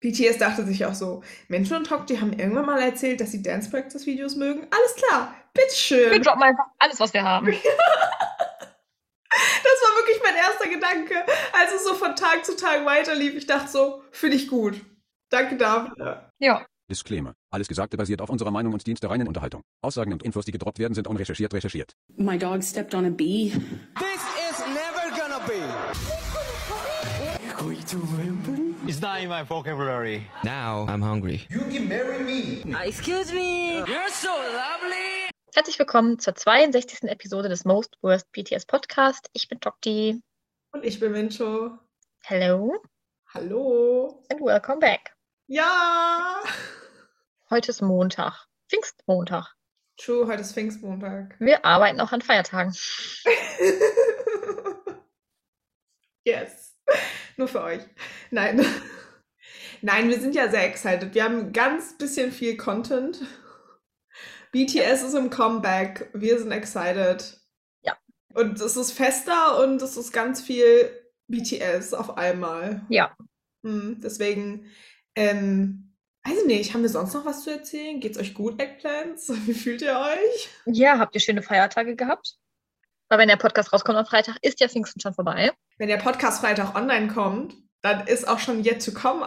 BTS dachte sich auch so, Menschen und Tok, die haben irgendwann mal erzählt, dass sie Dance Practice Videos mögen. Alles klar, bitteschön. Wir droppen einfach alles, was wir haben. Das war wirklich mein erster Gedanke, als es so von Tag zu Tag weiterlief. Ich dachte so, finde ich gut. Danke dafür. Ja. Disclaimer. Alles Gesagte basiert auf unserer Meinung und dient der reinen Unterhaltung. Aussagen und Infos, die gedroppt werden, sind unrecherchiert recherchiert. My dog stepped on a bee. This is never gonna be. Going to Wimbledon? It's not in my vocabulary. Now I'm hungry. Excuse me. You're so lovely. Herzlich willkommen zur 62. Episode des Most Worst BTS Podcast. Ich bin Dokti. Und ich bin Mincho. Hello Hallo. and welcome back. Ja. Heute ist Montag. Pfingstmontag. True, heute ist Pfingstmontag. Wir arbeiten auch an Feiertagen. yes. Nur für euch. Nein. Nein, wir sind ja sehr excited. Wir haben ganz bisschen viel Content. BTS ist im Comeback. Wir sind excited. Ja. Und es ist fester und es ist ganz viel BTS auf einmal. Ja. Hm, deswegen, ähm, weiß ich nicht, haben wir sonst noch was zu erzählen? Geht's euch gut, Eggplants? Wie fühlt ihr euch? Ja, habt ihr schöne Feiertage gehabt? Weil wenn der Podcast rauskommt am Freitag, ist ja Pfingsten schon vorbei. Wenn der Podcast Freitag online kommt, dann ist auch schon Yet to Come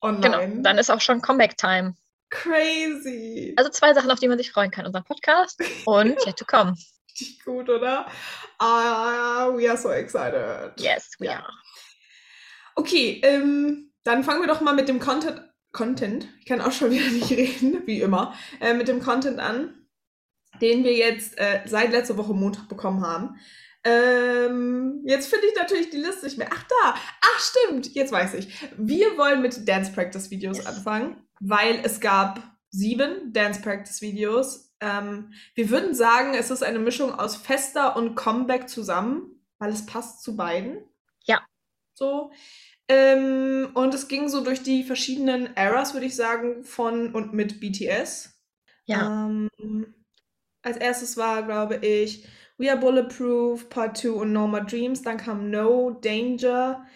online. Genau. Dann ist auch schon Comeback-Time. Crazy. Also zwei Sachen, auf die man sich freuen kann. Unser Podcast und Yet to Come. Richtig gut, oder? Ah, we are so excited. Yes, we Ja. are. Okay, ähm, dann fangen wir doch mal mit dem Content, Content, ich kann auch schon wieder nicht reden, wie immer, äh, mit dem Content an, den wir jetzt äh, seit letzter Woche Montag bekommen haben. Ähm, jetzt finde ich natürlich die Liste nicht mehr. Ach da, ach stimmt, jetzt weiß ich. Wir wollen mit Dance Practice Videos Yes. anfangen, weil es gab sieben Dance Practice Videos. Ähm, wir würden sagen, es ist eine Mischung aus Fester und Comeback zusammen, weil es passt zu beiden. Ja. So. Ähm, und es ging so durch die verschiedenen Eras, würde ich sagen, von und mit BTS. Ja. Ähm, als erstes war, glaube ich, We Are Bulletproof, Part 2 und No More Dreams. Dann kam No, Danger,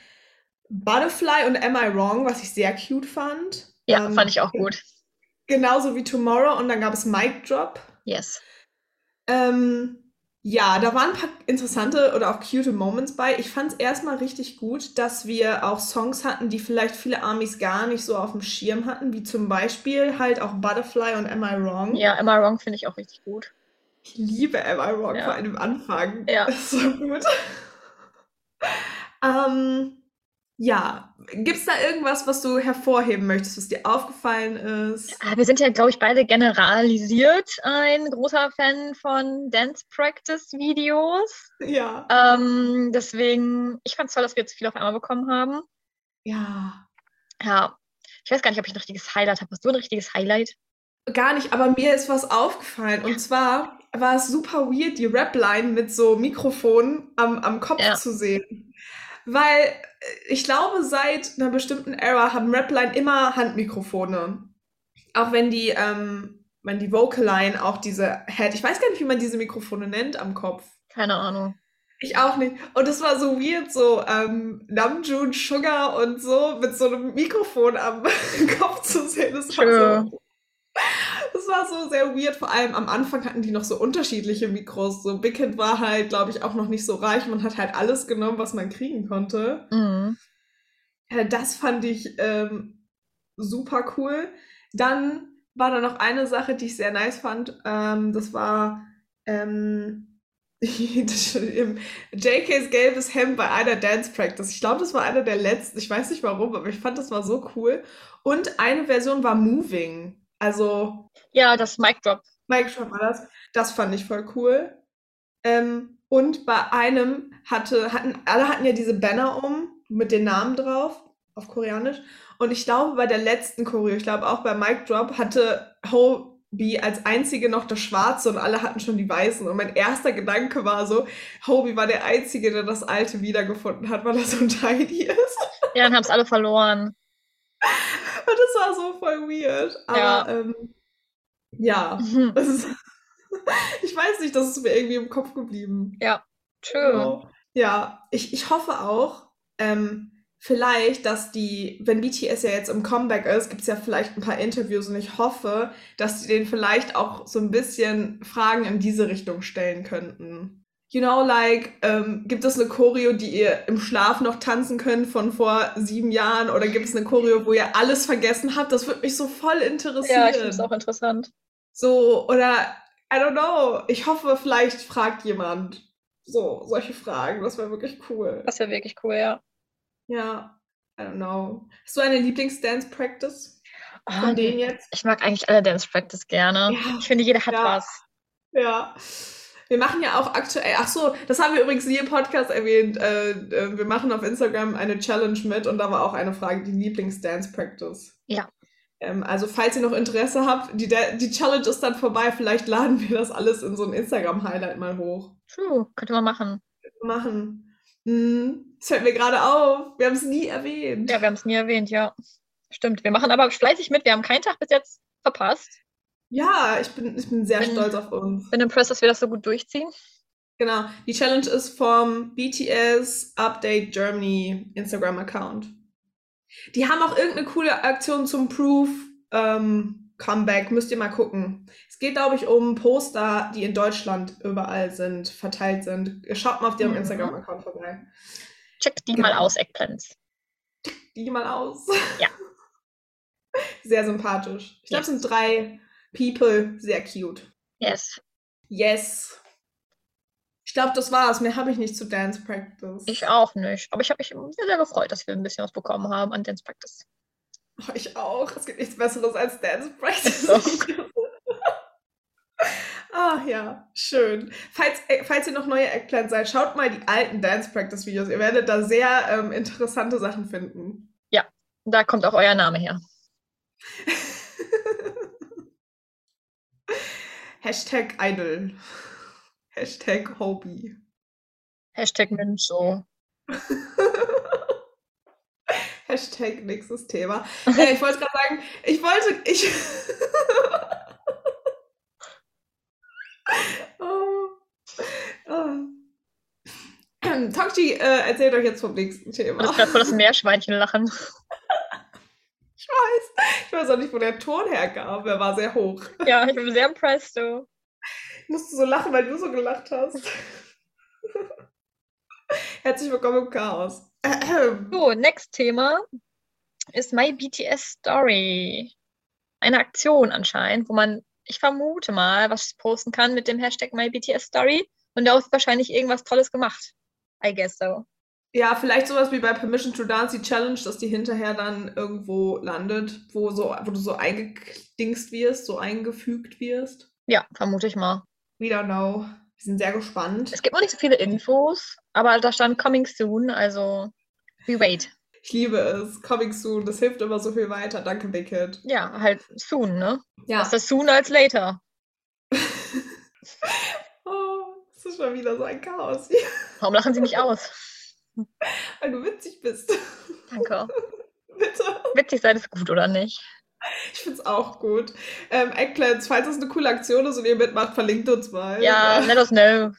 Butterfly und Am I Wrong, was ich sehr cute fand. Ja, Ähm, fand ich auch gut. Genauso wie Tomorrow und dann gab es Mic Drop. Yes. Ähm, ja, da waren ein paar interessante oder auch cute Moments bei. Ich fand es erstmal richtig gut, dass wir auch Songs hatten, die vielleicht viele Armies gar nicht so auf dem Schirm hatten, wie zum Beispiel halt auch Butterfly und Am I Wrong. Ja, Am I Wrong finde ich auch richtig gut. Ich liebe Am I Wrong, Ja. vor allem am Anfang. Ja. Das ist so gut. ähm, ja, gibt es da irgendwas, was du hervorheben möchtest, was dir aufgefallen ist? Ah, Wir sind ja, glaube ich, beide generalisiert ein großer Fan von Dance Practice Videos. Ja. Ähm, deswegen, ich fand es toll, dass wir jetzt viel auf einmal bekommen haben. Ja. Ja, ich weiß gar nicht, ob ich ein richtiges Highlight habe. Hast du ein richtiges Highlight? Gar nicht, aber mir ist was aufgefallen. Und zwar war es super weird, die Rap-Line mit so Mikrofon am, am Kopf Ja. zu sehen. Weil äh, ich glaube, seit einer bestimmten Era haben Rap-Line immer Handmikrofone. Auch wenn die, ähm, wenn die Vocal-Line auch diese Head, ich weiß gar nicht, wie man diese Mikrofone nennt am Kopf. Keine Ahnung. Ich auch nicht. Und es war so weird, so ähm, Namjoon, Sugar und so mit so einem Mikrofon am Kopf zu sehen. Das war, True. so, das war so sehr weird. Vor allem am Anfang hatten die noch so unterschiedliche Mikros. So Big Hit war halt, glaube ich, auch noch nicht so reich. Man hat halt alles genommen, was man kriegen konnte. Mhm. Ja, das fand ich ähm, super cool. Dann war da noch eine Sache, die ich sehr nice fand. Ähm, das war ähm, JKs gelbes Hemd bei einer Dance Practice. Ich glaube, das war einer der letzten. Ich weiß nicht warum, aber ich fand das war so cool. Und eine Version war Moving. Also Ja, das Mic Drop. Mike Schwab war das. Das fand ich voll cool. Ähm, und bei einem hatte, hatten, alle hatten ja diese Banner um mit den Namen drauf, auf Koreanisch. Und ich glaube, bei der letzten Choreo, ich glaube auch bei Mic Drop, hatte Hobie als einzige noch das Schwarze und alle hatten schon die Weißen. Und mein erster Gedanke war so, Hobie war der Einzige, der das Alte wiedergefunden hat, weil er so tiny ist. Ja, dann haben es alle verloren. Das war so voll weird. Aber Ja. ähm, ja, Mhm. ist, ich weiß nicht, das ist mir irgendwie im Kopf geblieben. True. Genau. Ja, ich, ich hoffe auch, ähm, vielleicht, dass die, wenn BTS ja jetzt im Comeback ist, gibt es ja vielleicht ein paar Interviews und ich hoffe, dass die den vielleicht auch so ein bisschen Fragen in diese Richtung stellen könnten. You know, like, ähm, gibt es eine Choreo, die ihr im Schlaf noch tanzen könnt von vor sieben Jahren? Oder gibt es eine Choreo, wo ihr alles vergessen habt? Das würde mich so voll interessieren. Ja, ich finde es auch interessant. So, oder, I don't know. Ich hoffe, vielleicht fragt jemand so solche Fragen. Das wäre wirklich cool. Das wäre wirklich cool, ja. Ja, I don't know. Hast du eine Lieblings-Dance-Practice Ah, von denen jetzt? Ich mag eigentlich alle Dance Practice gerne. Ja, Ich finde, jeder hat ja. was. Ja. Wir machen ja auch aktuell, ach so, das haben wir übrigens nie im Podcast erwähnt. Äh, äh, wir machen auf Instagram eine Challenge mit und da war auch eine Frage, die Lieblings-Dance-Practice. Ja. Ähm, also, falls ihr noch Interesse habt, die, die Challenge ist dann vorbei. Vielleicht laden wir das alles in so ein Instagram-Highlight mal hoch. True, könnte man machen. Machen. Hm, das fällt mir gerade auf. Wir haben es nie erwähnt. Ja, wir haben es nie erwähnt, ja. Stimmt. Wir machen aber fleißig mit. Wir haben keinen Tag bis jetzt verpasst. Ja, ich bin, ich bin sehr Bin- stolz auf uns. Bin impressed, dass wir das so gut durchziehen. Genau. Die Challenge ist vom BTS Update Germany Instagram-Account. Die haben auch irgendeine coole Aktion zum Proof ähm, Comeback. Müsst ihr mal gucken. Es geht, glaube ich, um Poster, die in Deutschland überall sind, verteilt sind. Schaut mal auf deren Mhm. Instagram-Account vorbei. Check die mal Genau. aus, Eggplants. Die mal aus. Ja. Sehr sympathisch. Ich glaube, es Yes. sind drei People. Sehr cute. Yes. Yes. Ich glaube, das war's. Mehr habe ich nicht zu Dance Practice. Ich auch nicht. Aber ich habe mich sehr, sehr gefreut, dass wir ein bisschen was bekommen haben an Dance Practice. Oh, ich auch. Es gibt nichts Besseres als Dance Practice. Doch. Ah ja, schön. Falls, äh, falls ihr noch neue Eggplants seid, schaut mal die alten Dance Practice Videos. Ihr werdet da sehr ähm, interessante Sachen finden. Da kommt auch euer Name her. Hashtag Idol. Hashtag Hobby. Hashtag Mensch so. Hashtag nächstes Thema. Äh, ich wollte gerade sagen, ich wollte, ich. oh. Oh. Tokchi äh, erzählt euch jetzt vom nächsten Thema. Das ist gerade voll das Meerschweinchen lachen. Ich weiß. Auch nicht, wo der Ton herkam. Er war sehr hoch. Ja, ich bin sehr impressed, so. Ich musste so lachen, weil du so gelacht hast. Herzlich willkommen im Chaos. So, next Thema ist My BTS Story. Eine Aktion anscheinend, wo man, ich vermute mal, was posten kann mit dem Hashtag My BTS Story. Und daraus wird wahrscheinlich irgendwas Tolles gemacht. I guess so. Ja, vielleicht sowas wie bei Permission to Dance, die Challenge, dass die hinterher dann irgendwo landet, wo, so, wo du so eingedingst wirst, so eingefügt wirst. Ja, vermute ich mal. We don't know. Wir sind sehr gespannt. Es gibt noch nicht so viele Infos, aber da stand Coming Soon, also we wait. Ich liebe es. Coming soon. Das hilft immer so viel weiter. Danke, Big Hit. Ja, halt soon, ne? Ja. Besser soon als later. oh, das ist schon wieder so ein Chaos. Warum lachen Sie mich aus? Weil du witzig bist. Danke. Bitte. Witzig sein ist gut, oder nicht? Ich find's auch gut. Ähm, Eggplants, falls es eine coole Aktion ist und ihr mitmacht, verlinkt uns mal. Ja, let us know.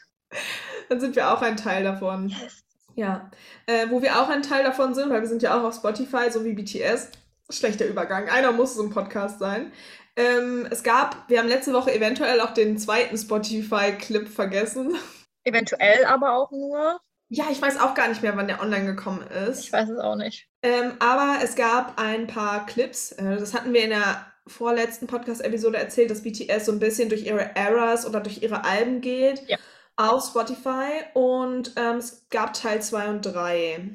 Dann sind wir auch ein Teil davon. Yes. Ja. Äh, wo wir auch ein Teil davon sind, weil wir sind ja auch auf Spotify, so wie BTS. Schlechter Übergang. Einer muss so ein Podcast sein. Ähm, es gab, wir haben letzte Woche eventuell auch den zweiten Spotify-Clip vergessen. Eventuell aber auch nur. Ja, ich weiß auch gar nicht mehr, wann der online gekommen ist. Ich weiß es auch nicht. Ähm, aber es gab ein paar Clips. Äh, das hatten wir in der vorletzten Podcast-Episode erzählt, dass BTS so ein bisschen durch ihre Eras oder durch ihre Alben geht Ja. auf Spotify. Und ähm, es gab Teil 2 und 3.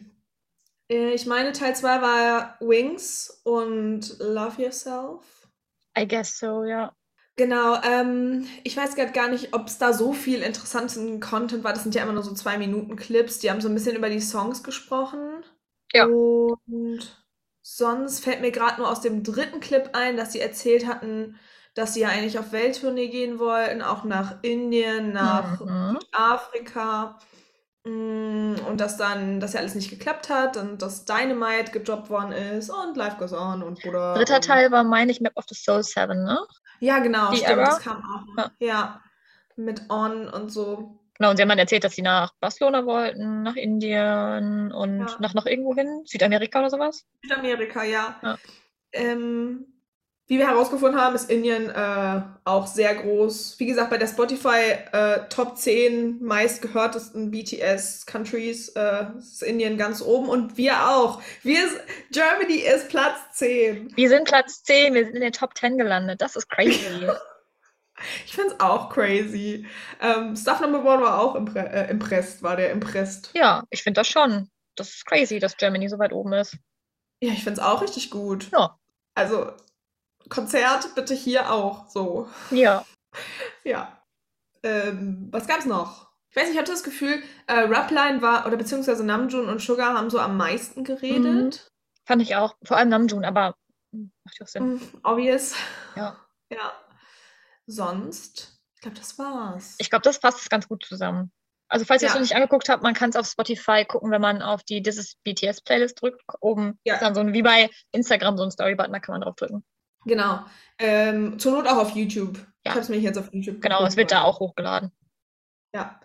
Äh, ich meine, Teil 2 war Wings und Love Yourself. I guess so, ja. Genau, ähm, ich weiß gerade gar nicht, ob es da so viel interessanten Content war. Das sind ja immer nur so zwei Minuten Clips. Die haben so ein bisschen über die Songs gesprochen. Ja. Und sonst fällt mir gerade nur aus dem dritten Clip ein, dass sie erzählt hatten, dass sie ja eigentlich auf Welttournee gehen wollten, auch nach Indien, nach Mhm. Afrika. Mm, Und dass dann das ja alles nicht geklappt hat und dass Dynamite gedroppt worden ist und Life Goes On und Bruder. Dritter Teil war, meine ich, Map of the Soul 7, ne? ja, genau, Die stimmt, Era? das kam auch. noch. Ja. mit On und so. Genau, und sie haben dann erzählt, dass sie nach Barcelona wollten, nach Indien und Ja. nach noch irgendwo hin, Südamerika oder sowas. Südamerika, ja. Ja. Ähm, wie wir herausgefunden haben, ist Indien äh, auch sehr groß. Wie gesagt, bei der Spotify äh, Top 10 meistgehörtesten BTS Countries äh, ist Indien ganz oben und wir auch. Wir, Germany ist Platz 10. Wir sind Platz 10, wir sind in den Top 10 gelandet. Das ist crazy. Ich find's auch crazy. Ähm, Stuff Number One war auch impre äh, impressed, war der impressed. ja, ich finde das schon. Das ist crazy, dass Germany so weit oben ist. Ja, ich find's auch richtig gut. Ja. Also, Konzert bitte hier auch, so. Ja. Ja. Ähm, was gab's noch? Ich weiß nicht, ich hatte das Gefühl, äh, Rapline war, oder beziehungsweise Namjoon und Sugar haben so am meisten geredet. Fand ich auch. Vor allem Namjoon, aber macht ja auch Sinn. Mhm, obvious. Ja. Ja. Sonst, ich glaube, das war's. Ich glaube, das passt ganz gut zusammen. Also, falls ihr es Ja. noch nicht angeguckt habt, man kann es auf Spotify gucken, wenn man auf die This is BTS Playlist drückt. Oben Ja. ist dann so ein, wie bei Instagram, so ein Story-Button, da kann man drauf drücken. Genau. Ähm, zur Not auch auf YouTube. Ich Ja. habe es mir jetzt auf YouTube Genau, es wird da geguckt. auch hochgeladen. Ja.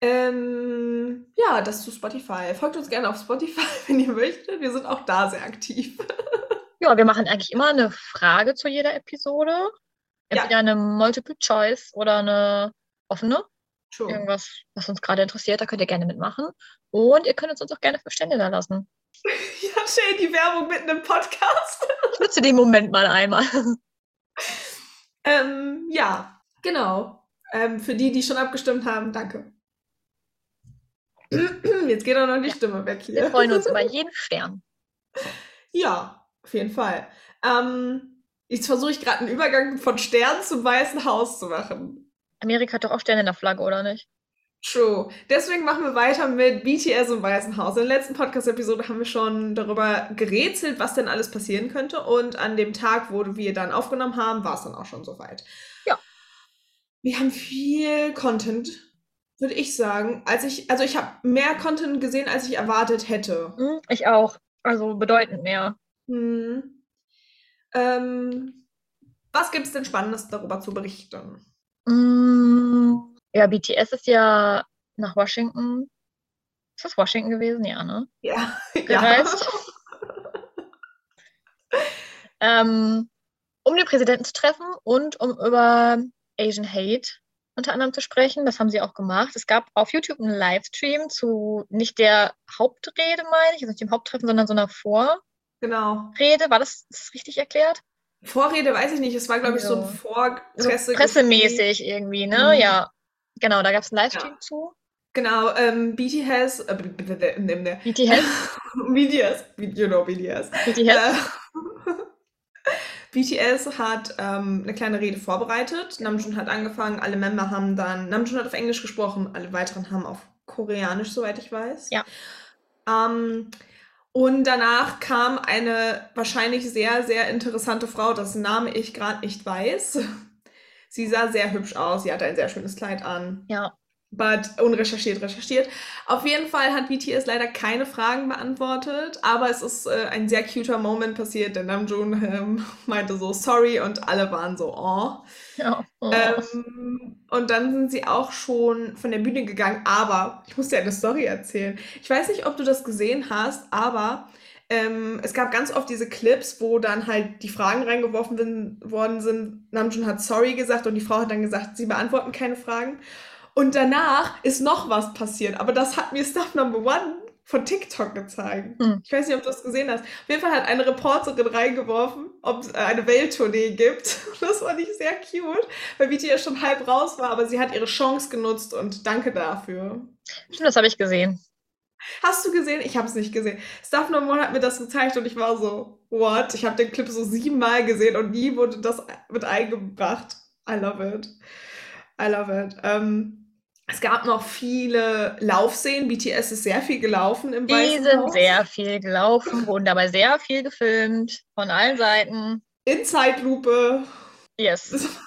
Ähm, ja, das zu Spotify. Folgt uns gerne auf Spotify, wenn ihr möchtet. Wir sind auch da sehr aktiv. Ja, wir machen eigentlich immer eine Frage zu jeder Episode. Ja. Entweder eine Multiple Choice oder eine offene. True. Irgendwas, was uns gerade interessiert, da könnt ihr gerne mitmachen. Und ihr könnt uns auch gerne fünf Stände da lassen. Ja, schön, die Werbung mitten im Podcast. Ich nutze den Moment mal einmal. Ähm, ja, genau. Ähm, für die, die schon abgestimmt haben, danke. Jetzt geht auch noch die Stimme weg Wir hier. freuen uns über jeden Stern. Ja, auf jeden Fall. Ähm, jetzt versuche ich gerade einen Übergang von Stern zum Weißen Haus zu machen. Amerika hat doch auch Sterne in der Flagge, oder nicht? True. Deswegen machen wir weiter mit BTS und Weißen Haus. In der letzten Podcast-Episode haben wir schon darüber gerätselt, was denn alles passieren könnte. Und an dem Tag, wo wir dann aufgenommen haben, war es dann auch schon soweit. Ja. Wir haben viel Content, würde ich sagen. Als ich, also ich habe mehr Content gesehen, als ich erwartet hätte. Hm, ich auch. Also bedeutend mehr. Hm. Ähm, was gibt es denn Spannendes darüber zu berichten? Mm, ja, BTS ist ja nach Washington. Ist das Washington gewesen? Ja, ne? Ja. Gereist. ähm, um den Präsidenten zu treffen und um über Asian Hate unter anderem zu sprechen. Das haben sie auch gemacht. Es gab auf YouTube einen Livestream zu nicht der Hauptrede, meine ich, also nicht dem Haupttreffen, sondern so einer Vorrede. Genau. War das, das richtig erklärt? Vorrede weiß ich nicht. Es war, glaube ich, so ein So. Vorpresse. So pressemäßig irgendwie, ne? Mhm. Ja. Genau, da gab es einen Livestream Ja. zu. Genau, ähm, BTS, äh. BTS. BTS, you know BTS. BTS. Äh, BTS hat ähm, eine kleine Rede vorbereitet. Namjoon hat angefangen, alle Member haben dann, Namjoon hat auf Englisch gesprochen, alle weiteren haben auf Koreanisch, soweit ich weiß. Ja. Ähm, und danach kam eine wahrscheinlich sehr, sehr interessante Frau, dessen Name ich gerade nicht weiß. Sie sah sehr hübsch aus, sie hatte ein sehr schönes Kleid an. Ja. But unrecherchiert, recherchiert. Auf jeden Fall hat BTS leider keine Fragen beantwortet, aber es ist äh, ein sehr cuter Moment passiert, denn Namjoon ähm, meinte so sorry und alle waren so oh. ja. Oh. Ähm, und dann sind sie auch schon von der Bühne gegangen, aber ich muss dir eine Story erzählen. Ich weiß nicht, ob du das gesehen hast, aber ähm, es gab ganz oft diese Clips, wo dann halt die Fragen reingeworfen bin, worden sind. Namjoon hat sorry gesagt und die Frau hat dann gesagt, sie beantworten keine Fragen. Und danach ist noch was passiert, aber das hat mir Stuff Number One von TikTok gezeigt. Hm. Ich weiß nicht, ob du das gesehen hast. Auf jeden Fall hat eine Reporterin reingeworfen, ob es eine Welttournee gibt. Das fand ich sehr cute, weil BTS schon halb raus war, aber sie hat ihre Chance genutzt und danke dafür. Stimmt, das habe ich gesehen. Hast du gesehen? Ich habe es nicht gesehen. Stuff No More hat mir das gezeigt und ich war so, what? Ich habe den Clip so siebenmal gesehen und nie wurde das mit eingebracht. I love it. I love it. Ähm, es gab noch viele Laufszenen. BTS ist sehr viel gelaufen im Die Weißen sind Haus. sehr viel gelaufen, wurden dabei sehr viel gefilmt, von allen Seiten. In Zeitlupe. Yes.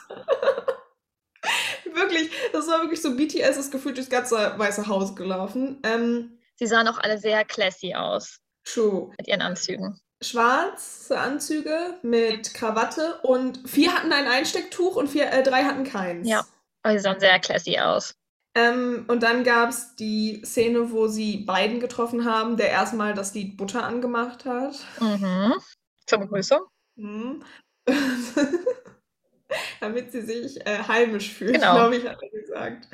Wirklich, das war wirklich so, BTS ist gefühlt durchs ganze Weiße Haus gelaufen. Ähm, Sie sahen auch alle sehr classy aus true. mit ihren Anzügen. Schwarze Anzüge mit Krawatte und vier hatten ein Einstecktuch und vier, äh, drei hatten keins. Ja. Aber sie sahen sehr classy aus. Ähm, und dann gab es die Szene, wo sie beiden getroffen haben, der erstmal das Lied Butter angemacht hat. Mhm. Zur Begrüßung. Hm. Damit sie sich äh, heimisch fühlt, Genau. glaube ich, hat er gesagt.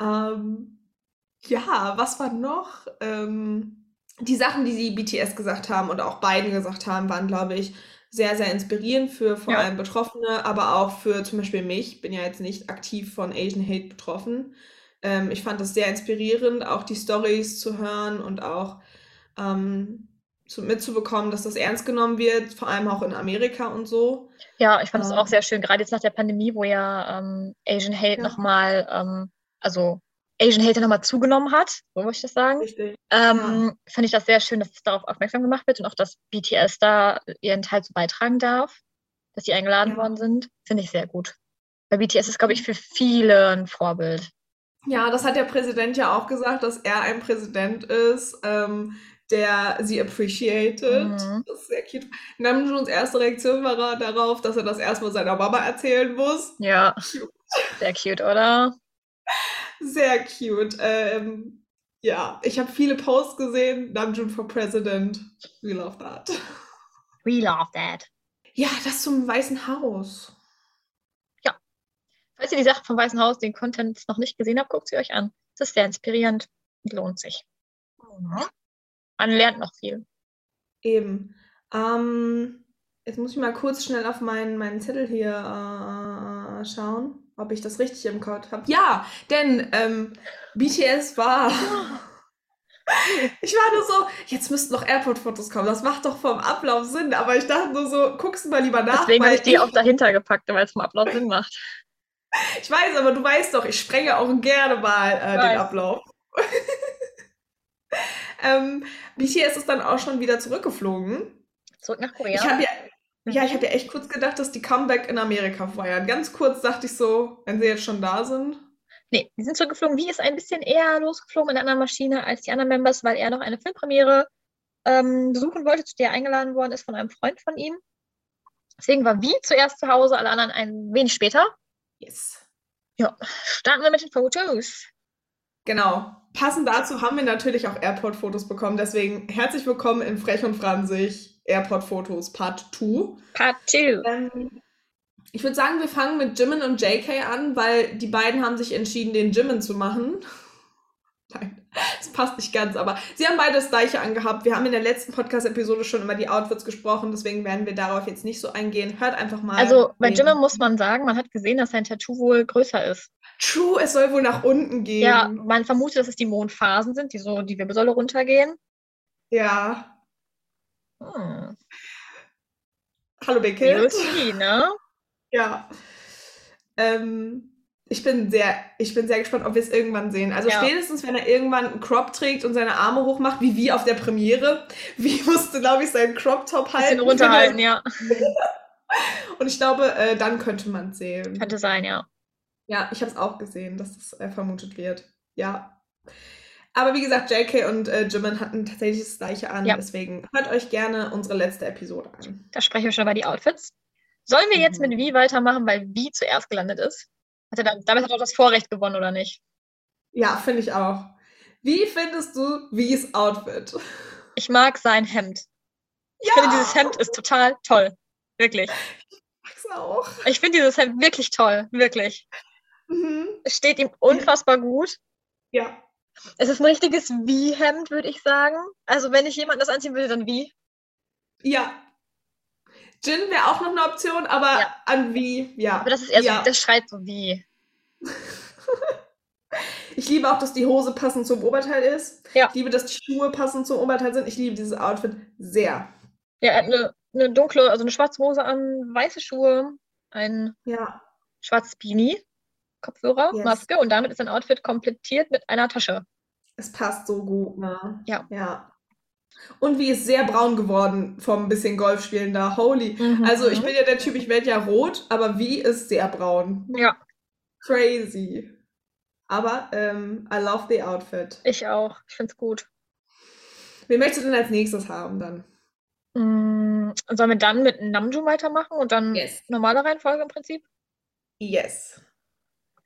Ähm, ja, was war noch? Ähm, die Sachen, die sie BTS gesagt haben und auch beiden gesagt haben, waren, glaube ich, sehr, sehr inspirierend für vor Ja. allem Betroffene, aber auch für zum Beispiel mich. Ich bin ja jetzt nicht aktiv von Asian Hate betroffen. Ähm, ich fand es sehr inspirierend, auch die Stories zu hören und auch ähm, zu, mitzubekommen, dass das ernst genommen wird, vor allem auch in Amerika und so. Ja, ich fand es Ähm. auch sehr schön, gerade jetzt nach der Pandemie, wo ja ähm, Asian Hate Ja. nochmal, ähm, also Asian Hate nochmal zugenommen hat, so würde ich das sagen. Richtig. Ähm, Fand ich das sehr schön, dass es darauf aufmerksam gemacht wird und auch, dass BTS da ihren Teil zu beitragen darf, dass sie eingeladen Ja. worden sind. Finde ich sehr gut. Weil BTS ist, glaube ich, für viele ein Vorbild. Ja, das hat der Präsident ja auch gesagt, dass er ein Präsident ist, ähm, der sie appreciated. Mhm. Das ist sehr cute. Namjoons erste Reaktion war darauf, dass er das erstmal seiner Mama erzählen muss. Ja, Cute. sehr cute, oder? Sehr cute. Ähm, ja, ich habe viele Posts gesehen. Namjoon for President. We love that. We love that. Ja, das zum Weißen Haus. Falls ihr die Sache vom Weißen Haus, den Content noch nicht gesehen habt, guckt sie euch an. Es ist sehr inspirierend und lohnt sich. Man lernt noch viel. Eben. Ähm, jetzt muss ich mal kurz schnell auf meinen, meinen Zettel hier äh, schauen, ob ich das richtig im Kopf habe. Ja, denn ähm, BTS war. Ich war nur so, jetzt müssten noch Airport-Fotos kommen. Das macht doch vom Ablauf Sinn. Aber ich dachte nur so, guckst du mal lieber nach. Deswegen habe ich die auch dahinter gepackt, weil es vom Ablauf Sinn macht. Ich weiß, aber du weißt doch, ich sprenge auch gerne mal äh, den. Ablauf. ähm, BTS ist dann auch schon wieder zurückgeflogen. Zurück nach Ich Korea. habe ja, ja, ich habe ja echt kurz gedacht, dass die Comeback in Amerika feiern. Ganz kurz dachte ich so, wenn sie jetzt schon da sind. Nee, die sind zurückgeflogen. Wie ist ein bisschen eher losgeflogen in einer anderen Maschine als die anderen Members, weil er noch eine Filmpremiere ähm, besuchen wollte, zu der er eingeladen worden ist von einem Freund von ihm. Deswegen war Wie zuerst zu Hause, alle anderen ein wenig später. Yes. Starten wir mit den Fotos. Genau. Passend dazu haben wir natürlich auch Airport-Fotos bekommen. Deswegen herzlich willkommen in Frech und Franzig Airport-Fotos Part 2. Part 2. Ähm, ich würde sagen, wir fangen mit Jimin und JK an, weil die beiden haben sich entschieden, den Jimin zu machen. Nein, das passt nicht ganz, aber sie haben beide das gleiche angehabt. Wir haben in der letzten Podcast-Episode schon über die Outfits gesprochen, deswegen werden wir darauf jetzt nicht so eingehen. Hört einfach mal. Also bei Jimin muss man sagen, man hat gesehen, dass sein Tattoo wohl größer ist. True, es soll wohl nach unten gehen. Ja, man vermutet, dass es die Mondphasen sind, die so die Wirbelsäule runtergehen. Ja. Hm. Hallo Beckett. see, ne? Ja. Ähm, ich bin sehr, ich bin sehr gespannt, ob wir es irgendwann sehen. Also Ja. spätestens, wenn er irgendwann einen Crop trägt und seine Arme hochmacht, wie wie auf der Premiere. Wie musste, glaube ich, seinen Crop Top halten. Bisschen runterhalten, ja. Und ich glaube, äh, dann könnte man es sehen. Könnte sein, ja. Ja, ich habe es auch gesehen, dass es äh, vermutet wird. Ja. Aber wie gesagt, JK und äh, Jimin hatten tatsächlich das gleiche an. Ja. Deswegen hört euch gerne unsere letzte Episode an. Da sprechen wir schon über die Outfits. Sollen wir jetzt Mhm. mit Wie weitermachen, weil Wie zuerst gelandet ist? Hat er dann, damit hat er das Vorrecht gewonnen, oder nicht? Ja, finde ich auch. Wie findest du Wies Outfit? Ich mag sein Hemd. Ich Ja, finde, dieses Hemd ist total toll. Wirklich. mag's auch. Ich finde dieses Hemd wirklich toll. Wirklich. Mhm. Es steht ihm unfassbar gut. Ja. Es ist ein richtiges Wie-Hemd, würde ich sagen. Also, wenn ich jemanden das anziehen würde, dann Wie. Ja. Gin wäre auch noch eine Option, aber Ja. an wie, ja. Aber das ist eher ja. so, das schreit so Wie. Ich liebe auch, dass die Hose passend zum Oberteil ist. Ja. Ich liebe, dass die Schuhe passend zum Oberteil sind. Ich liebe dieses Outfit sehr. Ja, er hat eine, eine dunkle, also eine schwarze Hose an, weiße Schuhe, ein Ja. schwarzes Beanie, Kopfhörer, Yes. Maske und damit ist sein Outfit komplettiert mit einer Tasche. Es passt so gut, ne? Ja. Ja. Und wie ist sehr braun geworden vom bisschen Golfspielen da. Holy. Also ich bin ja der Typ, ich werde ja rot, aber wie ist sehr braun. Ja, Crazy. Aber ähm, I love the outfit. ich auch. Ich finde es gut. Wen möchtest du denn als nächstes haben dann? Mm, sollen wir dann mit Namjoon weitermachen und dann Yes. normale Reihenfolge im Prinzip? Yes.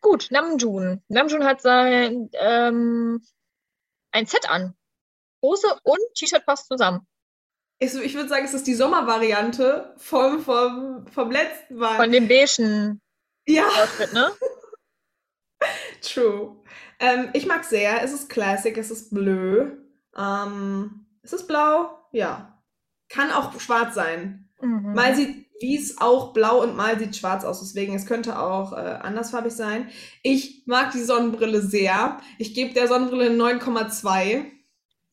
Gut, Namjoon. Namjoon hat sein ähm, ein Set an. Hose und T-Shirt passt zusammen. Ich, so- ich würde sagen, es ist die Sommervariante vom, vom, vom letzten Mal. Von dem beigen ja, Outfit, ne? true. Ähm, ich mag sehr. Es ist Classic, es ist bleu. Ähm, ist es blau? Ja. Kann auch schwarz sein. Mhm. Mal sieht Wies auch blau und mal sieht schwarz aus. Deswegen, es könnte auch äh, andersfarbig sein. Ich mag die Sonnenbrille sehr. Ich gebe der Sonnenbrille eine 9,2.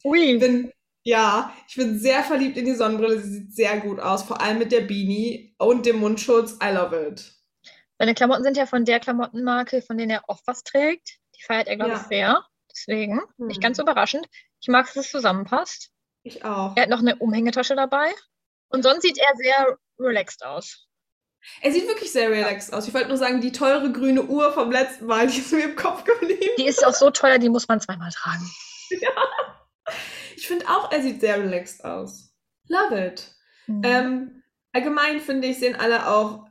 Ui. bin, ja, ich bin sehr verliebt in die Sonnenbrille. Sie sieht sehr gut aus, vor allem mit der Beanie und dem Mundschutz. I love it. Seine Klamotten sind ja von der Klamottenmarke, von denen er oft was trägt. Die feiert er, glaube Ja. ich, sehr. Deswegen, nicht Hm. ganz überraschend. Ich mag, dass es zusammenpasst. Ich auch. Er hat noch eine Umhängetasche dabei. Und sonst sieht er sehr relaxed aus. Er sieht wirklich sehr relaxed aus. Ich wollte nur sagen, die teure grüne Uhr vom letzten Mal, die ist mir im Kopf geblieben. Die ist auch so teuer, die muss man zweimal tragen. Ich finde auch, er sieht sehr relaxed aus. Love it. Mhm. Ähm, allgemein finde ich, sehen alle auch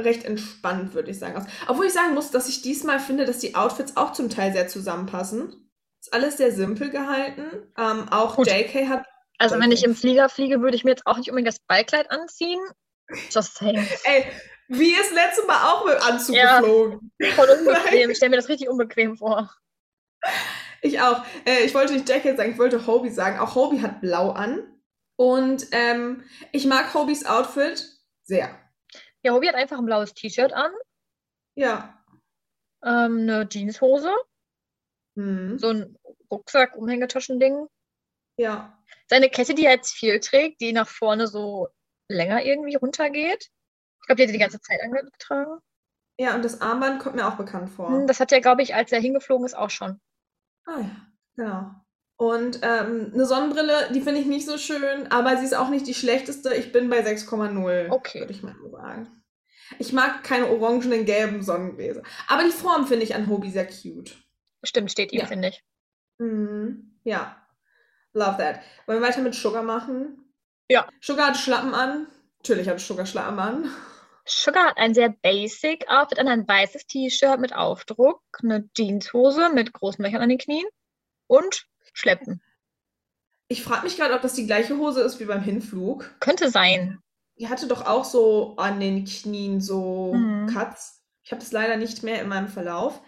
recht entspannt, würde ich sagen, aus. Obwohl ich sagen muss, dass ich diesmal finde, dass die Outfits auch zum Teil sehr zusammenpassen. Ist alles sehr simpel gehalten. Ähm, auch Gut. JK hat. Also, wenn ich im Flieger fliege, würde ich mir jetzt auch nicht unbedingt das Ballkleid anziehen. Just saying. Ey, wie ist letztes Mal auch mit Anzug Ja. geflogen? Voll unbequem. Ich stelle mir das richtig unbequem vor. Ich auch. Äh, ich wollte nicht Jacket sagen, ich wollte Hobie sagen. Auch Hobie hat blau an. Und ähm, ich mag Hobies Outfit sehr. Ja, Hobie hat einfach ein blaues T-Shirt an, Ja. ähm, eine Jeanshose, Hm. so ein Rucksack, Umhängetaschending. Ja. Seine Kette, die er jetzt viel trägt, die nach vorne so länger irgendwie runtergeht. Ich glaube, die hat er die ganze Zeit angetragen. Ja, und das Armband kommt mir auch bekannt vor. Hm, Das hat er, glaube ich, als er hingeflogen ist, auch schon. Ah ja, genau. Und ähm, eine Sonnenbrille, die finde ich nicht so schön, aber sie ist auch nicht die schlechteste. Ich bin bei 6,0, Okay. würde ich mal sagen. Ich mag keine orangenen, gelben Sonnengläser. Aber die Form finde ich an Hobie sehr cute. Stimmt, steht ihm, Ja. finde ich. Mhm. Ja. Love that. Wollen wir weiter mit Sugar machen? Ja. Sugar hat Schlappen an. Natürlich hat Sugar Schlappen an. Sugar hat ein sehr basic Outfit an, ein weißes T-Shirt mit Aufdruck, eine Jeanshose mit großen Löchern an den Knien und Schleppen. Ich frage mich gerade, ob das die gleiche Hose ist wie beim Hinflug. Könnte sein. Die hatte doch auch so an den Knien so Mhm. Cuts. Ich habe das leider nicht mehr in meinem Verlauf.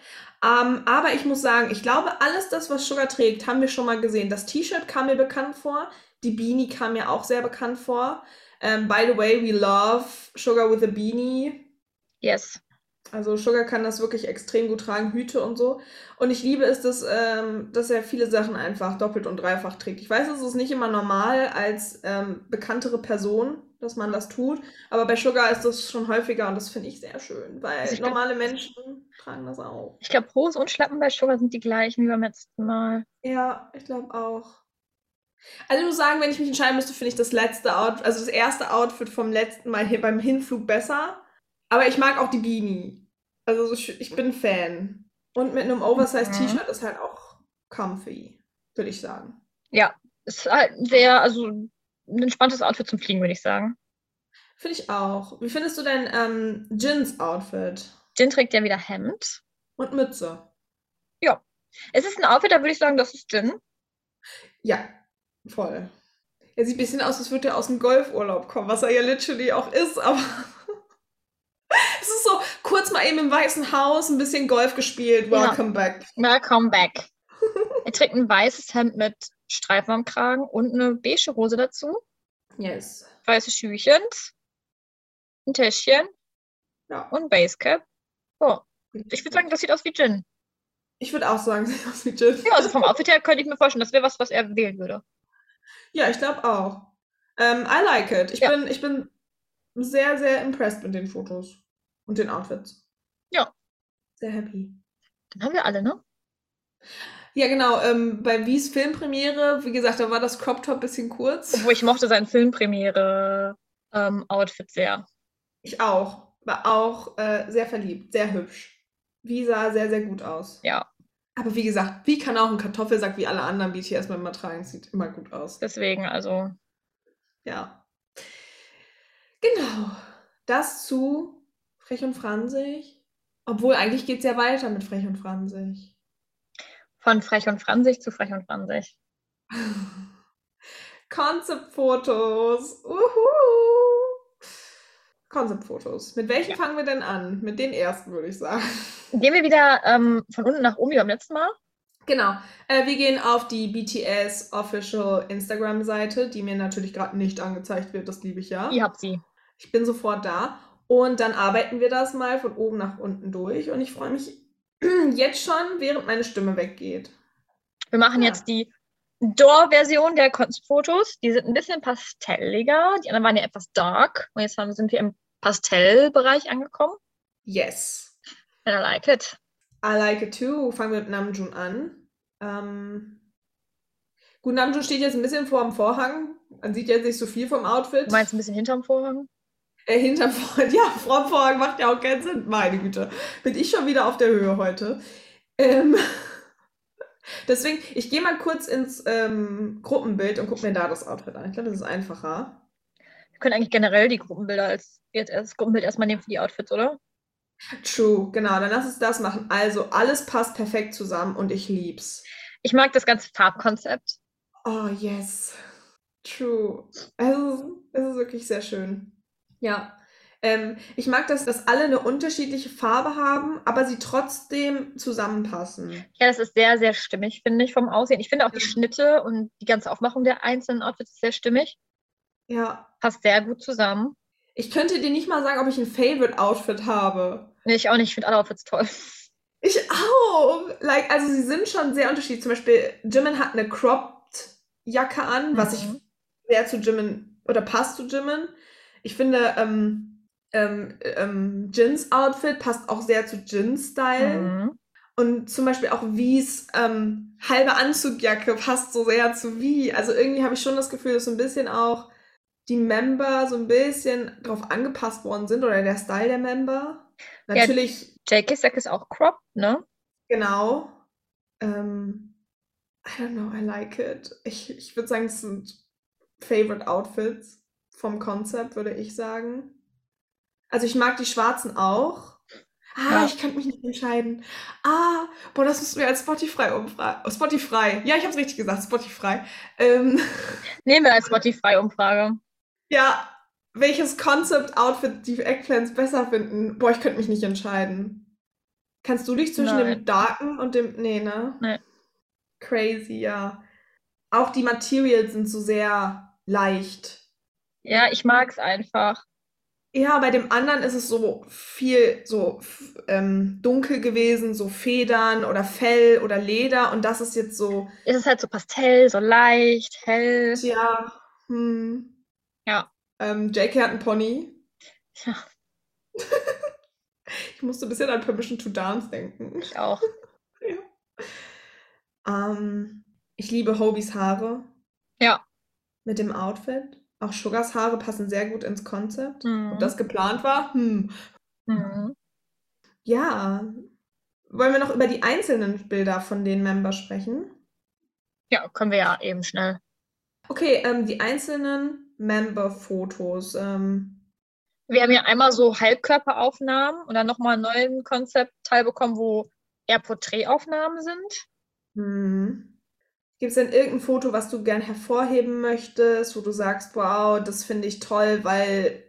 Ähm, aber ich muss sagen, ich glaube, alles das, was Sugar trägt, haben wir schon mal gesehen. Das T-Shirt kam mir bekannt vor. Die Beanie kam mir auch sehr bekannt vor. Ähm, by the way, we love Sugar with a Beanie. Yes. Also Sugar kann das wirklich extrem gut tragen, Hüte und so. Und ich liebe es, dass, ähm, dass er viele Sachen einfach doppelt und dreifach trägt. Ich weiß, es ist nicht immer normal als ähm, bekanntere Person, dass man das tut. Aber bei Sugar ist das schon häufiger und das finde ich sehr schön, weil Also ich glaub- normale Menschen tragen das auch. Ich glaube, Hose und Schlappen bei Sugar sind die gleichen wie beim letzten Mal. Ja, ich glaube auch. Also ich muss sagen, wenn ich mich entscheiden müsste, finde ich das letzte Outfit, also das erste Outfit vom letzten Mal hier beim Hinflug besser. Aber ich mag auch die Beanie. Also ich bin Fan. Und mit einem Oversized Mhm. T-Shirt ist halt auch comfy, würde ich sagen. Ist halt sehr, also ein entspanntes Outfit zum Fliegen, würde ich sagen. Finde ich auch. Wie findest du dein ähm, Jeans-Outfit? Jin trägt ja wieder Hemd. Und Mütze? Es ist ein Outfit, da würde ich sagen, das ist Jin. Ja, voll. Er sieht ein bisschen aus, als würde er aus dem Golfurlaub kommen, was er ja literally auch ist, aber es ist so kurz mal eben im Weißen Haus ein bisschen Golf gespielt. Ja. Welcome back. Welcome back. er trägt ein weißes Hemd mit Streifen am Kragen und eine beige Hose dazu. Yes. Weiße Schüchens, ein Täschchen Ja. und Basecap. Oh, ich würde sagen, das sieht aus wie Jin. Ich würde auch sagen, sieht aus wie Jill. Ja, also vom Outfit her könnte ich mir vorstellen, das wäre was, was er wählen würde. Ja, ich glaube auch. Ähm, I like it. Ich, Ja. bin, ich bin sehr, sehr impressed mit den Fotos und den Outfits. Ja. Sehr happy. Dann haben wir alle, ne? Ja, genau. Ähm, bei Wies Filmpremiere, wie gesagt, da war das Crop Top ein bisschen kurz. Obwohl ich mochte sein Filmpremiere-Outfit sehr. Ich auch. War auch äh, sehr verliebt, sehr hübsch. Wie sah sehr, sehr gut aus. Ja, Aber wie gesagt, wie kann auch ein Kartoffelsack wie alle anderen BTS-Member tragen? Sieht immer gut aus. deswegen, also Ja. Genau. Das zu Frech und Fransig. Obwohl, eigentlich geht es ja weiter mit Frech und Franzig. Von frech und fransig zu frech und fransig. Konzeptfotos. Uhu. Konzeptfotos. Mit welchen Ja. fangen wir denn an? Mit den ersten, würde ich sagen. Gehen wir wieder ähm, von unten nach oben wie beim letzten Mal. Genau. Äh, wir gehen auf die BTS Official Instagram-Seite, die mir natürlich gerade nicht angezeigt wird. Das liebe ich ja. Ihr habt sie. Ich bin sofort da. Und dann arbeiten wir das mal von oben nach unten durch. Und ich freue mich jetzt schon, während meine Stimme weggeht. Wir machen Ja. jetzt die Door-Version der Konzeptfotos. Die sind ein bisschen pastelliger. Die anderen waren ja etwas dark. Und jetzt haben, sind wir im Pastellbereich angekommen. Yes. And I like it. I like it too. Fangen wir mit Namjoon an. Ähm, gut, Namjoon steht jetzt ein bisschen vor dem Vorhang. Man sieht jetzt nicht so viel vom Outfit. Du meinst ein bisschen hinterm Vorhang? Äh, hinterm Vorhang. Ja, vor dem Vorhang macht ja auch keinen Sinn. Meine Güte. Bin ich schon wieder auf der Höhe heute. Ähm, deswegen, ich gehe mal kurz ins ähm, Gruppenbild und gucke mir da das Outfit an. Ich glaube, das ist einfacher. Wir können eigentlich generell die Gruppenbilder als jetzt als Gruppenbild erstmal nehmen für die Outfits, oder? True, genau. Dann lass uns das machen. Also, alles passt perfekt zusammen und ich lieb's. Ich mag das ganze Farbkonzept. Oh, yes. True. Ist, es ist wirklich sehr schön. Ja. Ähm, ich mag das, dass alle eine unterschiedliche Farbe haben, aber sie trotzdem zusammenpassen. Ja, das ist sehr, sehr stimmig, finde ich, vom Aussehen. Ich finde auch die Schnitte und die ganze Aufmachung der einzelnen Outfits sehr stimmig. Ja. Passt sehr gut zusammen. Ich könnte dir nicht mal sagen, ob ich ein Favorite-Outfit habe. Nee, ich auch nicht. Ich finde alle Outfits toll. Ich auch. Like, also sie sind schon sehr unterschiedlich. Zum Beispiel, Jimin hat eine Cropped-Jacke an, was ich Mhm. sehr zu Jimin oder passt zu Jimin. Ich finde, ähm, ähm, ähm, Jins Outfit passt auch sehr zu Jins Style. Mhm. Und zum Beispiel auch Wies ähm, halbe Anzugjacke passt so sehr zu Wie. Also irgendwie habe ich schon das Gefühl, dass so ein bisschen auch die Member so ein bisschen drauf angepasst worden sind oder der Style der Member. Ja. Natürlich, JK's Sack ist auch cropped, ne? genau. Ähm, I don't know, I like it. Ich, ich würde sagen, es sind Favorite Outfits vom Konzept, würde ich sagen. Also ich mag die schwarzen auch. Ah, Ja. ich könnte mich nicht entscheiden. Ah, boah, das müssen wir als Spotify umfragen. Spotify. Ja, ich habe es richtig gesagt, Spotify. Ähm, Nehmen wir als Spotify-Umfrage. ja, welches Concept-Outfit die Eggplants besser finden? Boah, ich könnte mich nicht entscheiden. Kannst du dich zwischen dem Nein. Darken und dem. Nee, ne? Nee. Crazy, ja. Auch die Materials sind so sehr leicht. Ja, ich mag es einfach. Ja, bei dem anderen ist es so viel so ähm, dunkel gewesen, so Federn oder Fell oder Leder und das ist jetzt so, Es ist halt so Pastell, so leicht, hell. ja, hm. Ja. Ähm, JK hat einen Pony. Ja, Ich musste ein bisschen an Permission to Dance denken. ich auch. Ähm, ich liebe Hobys Haare Ja. mit dem Outfit. Auch Sugars Haare passen sehr gut ins Konzept. Mhm. Ob das geplant war? Hm. Mhm. Ja. Wollen wir noch über die einzelnen Bilder von den Members sprechen? Ja, können wir ja eben schnell. Okay, ähm, die einzelnen Member-Fotos. Ähm, Wir haben ja einmal so Halbkörperaufnahmen und dann nochmal einen neuen Konzeptteil bekommen, wo eher Porträtaufnahmen sind. hm. Gibt es denn irgendein Foto, was du gern hervorheben möchtest, wo du sagst, wow, das finde ich toll, weil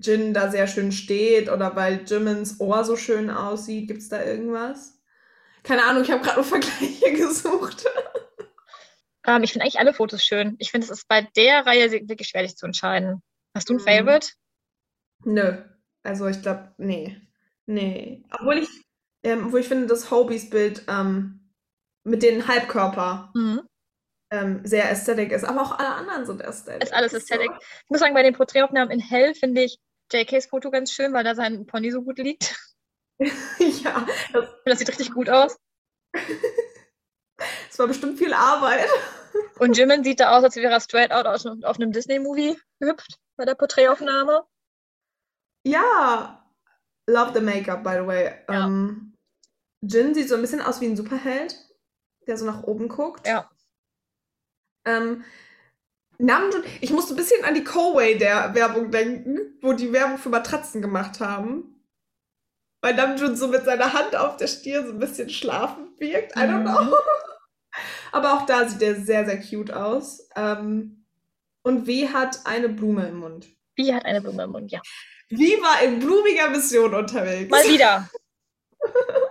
Jin da sehr schön steht oder weil Jimins Ohr so schön aussieht? Gibt es da irgendwas? Keine Ahnung, ich habe gerade nur Vergleiche gesucht. Ähm, ich finde eigentlich alle Fotos schön. Ich finde, es ist bei der Reihe wirklich schwer, dich zu entscheiden. Hast du ein Mhm. Favorite? Nö. Also ich glaube, nee. Nee. Obwohl ich, ähm, obwohl ich finde, das Hobies-Bild ähm, mit den Halbkörper Mhm. ähm, sehr ästhetisch ist. Aber auch alle anderen sind ästhetisch. Ist alles Ästhetik. Ich muss sagen, bei den Porträtaufnahmen in Hell finde ich JKs Foto ganz schön, weil da sein Pony so gut liegt. ja, das, das sieht richtig gut aus. das war bestimmt viel Arbeit. Und Jimin sieht da aus, als wäre er straight out aus, auf einem Disney-Movie gehüpft bei der Porträtaufnahme. Ja, love the makeup, by the way. Ja. Ähm, Jin sieht so ein bisschen aus wie ein Superheld, der so nach oben guckt. Ja. Ähm, Namjoon, ich musste ein bisschen an die Coway der Werbung denken, wo die Werbung für Matratzen gemacht haben. weil Namjoon so mit seiner Hand auf der Stirn so ein bisschen schlafend wirkt. I don't know. Mhm. Aber auch da sieht er sehr, sehr cute aus. Ähm, und W hat eine Blume im Mund. Wie hat eine Blume im Mund? Ja. Wie war in blumiger Mission unterwegs? Mal wieder.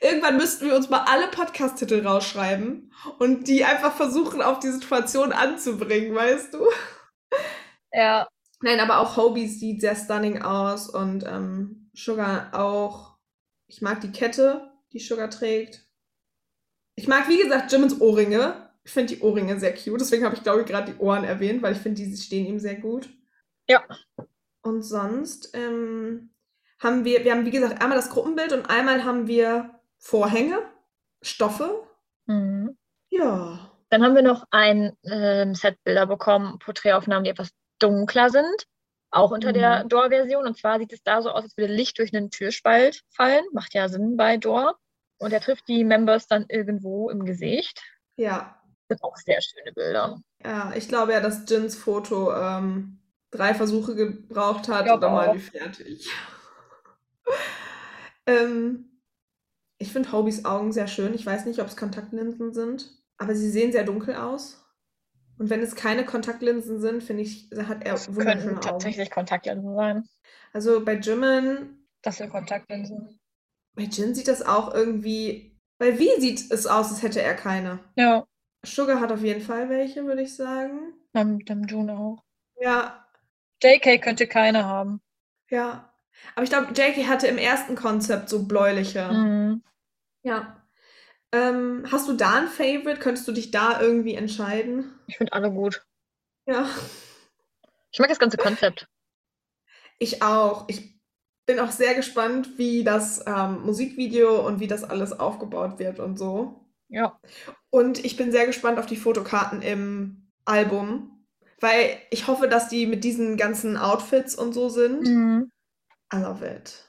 Irgendwann müssten wir uns mal alle Podcast-Titel rausschreiben und die einfach versuchen, auf die Situation anzubringen, weißt du? Ja. Nein, aber auch Hobie sieht sehr stunning aus und ähm, Sugar auch. Ich mag die Kette, die Sugar trägt. Ich mag, wie gesagt, Jimmins Ohrringe. Ich finde die Ohrringe sehr cute. Deswegen habe ich, glaube ich, gerade die Ohren erwähnt, weil ich finde, die stehen ihm sehr gut. Ja. Und sonst ähm, haben wir, wir haben, wie gesagt, einmal das Gruppenbild und einmal haben wir Vorhänge, Stoffe. Mhm. Ja. Dann haben wir noch ein ähm, Set Bilder bekommen, Porträtaufnahmen, die etwas dunkler sind, auch unter der Mhm. Door-Version. Und zwar sieht es da so aus, als würde Licht durch einen Türspalt fallen. Macht ja Sinn bei Door. Und er trifft die Members dann irgendwo im Gesicht. Ja. Das sind auch sehr schöne Bilder. Ja, ich glaube ja, dass Jins Foto ähm, drei Versuche gebraucht hat und dann waren die fertig. Ähm, ich finde Hobies Augen sehr schön. Ich weiß nicht, ob es Kontaktlinsen sind, aber sie sehen sehr dunkel aus. Und wenn es keine Kontaktlinsen sind, finde ich, hat er Das wunderschöne könnten Augen. tatsächlich Kontaktlinsen sein. Also bei Jimin, Das sind Kontaktlinsen. bei Jin sieht das auch irgendwie, bei wie sieht es aus, als hätte er keine. Ja, Sugar hat auf jeden Fall welche, würde ich sagen. dann, dann June auch. Ja, JK könnte keine haben. Ja. Aber ich glaube, JK hatte im ersten Konzept so bläuliche. Mhm. Ja. Ähm, hast du da ein Favorite? Könntest du dich da irgendwie entscheiden? Ich finde alle gut. Ja. Ich mag das ganze Konzept. Ich auch. Ich bin auch sehr gespannt, wie das ähm, Musikvideo und wie das alles aufgebaut wird und so. Ja. Und ich bin sehr gespannt auf die Fotokarten im Album, weil ich hoffe, dass die mit diesen ganzen Outfits und so sind. Mhm. I love it.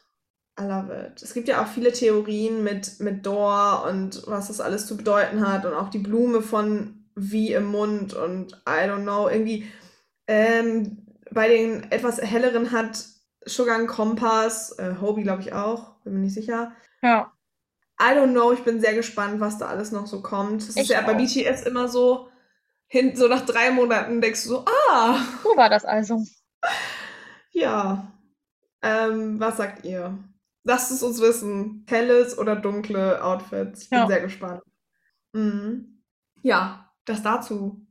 I love it. Es gibt ja auch viele Theorien mit, mit Door und was das alles zu bedeuten hat und auch die Blume von wie im Mund und I don't know, irgendwie ähm, bei den etwas helleren hat Sugar einen Kompass, äh, Hobie glaube ich auch, bin mir nicht sicher. Ja. I don't know, ich bin sehr gespannt, was da alles noch so kommt. Es ist ja bei auch. BTS immer so, hin, so nach drei Monaten denkst du so, ah, So war das also. Ja. Ähm, was sagt ihr? Lasst es uns wissen. Helles oder dunkle Outfits. Ich bin Ja. sehr gespannt. Mhm. Ja, das dazu.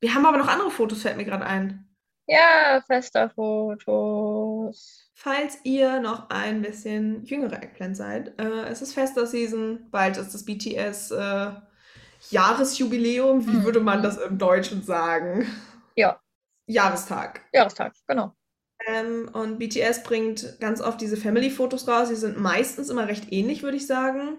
Wir haben aber noch andere Fotos, fällt mir gerade ein. Ja, fester Fotos. Falls ihr noch ein bisschen jüngere Eggplant seid, äh, es ist Fester Season, bald ist das BTS äh, Jahresjubiläum. Wie Mhm. würde man das im Deutschen sagen? Ja. Jahrestag. Jahrestag, genau. Ähm, und BTS bringt ganz oft diese Family-Fotos raus. Die sind meistens immer recht ähnlich, würde ich sagen.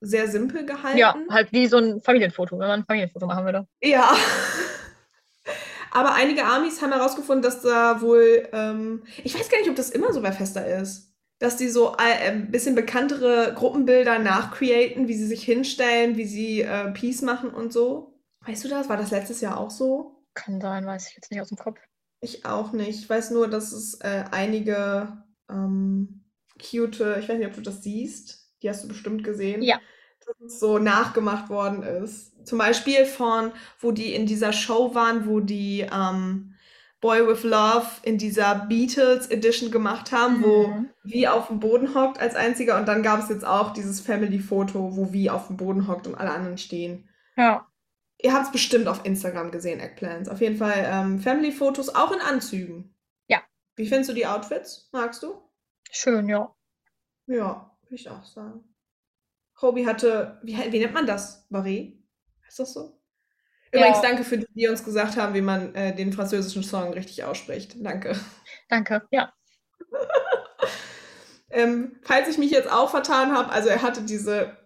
Sehr simpel gehalten. Ja, halt wie so ein Familienfoto, wenn man ein Familienfoto machen würde. Ja. Aber einige Amis haben herausgefunden, dass da wohl, ähm, ich weiß gar nicht, ob das immer so bei Festa ist, dass die so äh, ein bisschen bekanntere Gruppenbilder nachcreaten, wie sie sich hinstellen, wie sie äh, Peace machen und so. Weißt du das? War das letztes Jahr auch so? Kann sein, weiß ich jetzt nicht aus dem Kopf. Ich auch nicht. Ich weiß nur, dass es äh, einige ähm, cute, ich weiß nicht, ob du das siehst. Die hast du bestimmt gesehen. Ja. Dass es so nachgemacht worden ist. Zum Beispiel von, wo die in dieser Show waren, wo die ähm, Boy with Love in dieser Beatles Edition gemacht haben, wo Mhm. wie auf dem Boden hockt als einziger. Und dann gab es jetzt auch dieses Family-Foto, wo wie auf dem Boden hockt und alle anderen stehen. Ja. Ihr habt es bestimmt auf Instagram gesehen, Eggplants. Auf jeden Fall ähm, Family-Fotos, auch in Anzügen. Ja. Wie findest du die Outfits? Magst du? Schön, ja. Ja, würde ich auch sagen. Hobie hatte, wie, wie nennt man das? Barret? Ist das so? Übrigens, Ja. danke für die, die uns gesagt haben, wie man äh, den französischen Song richtig ausspricht. Danke. Danke. Ja. Ähm, falls ich mich jetzt auch vertan habe, also er hatte diese,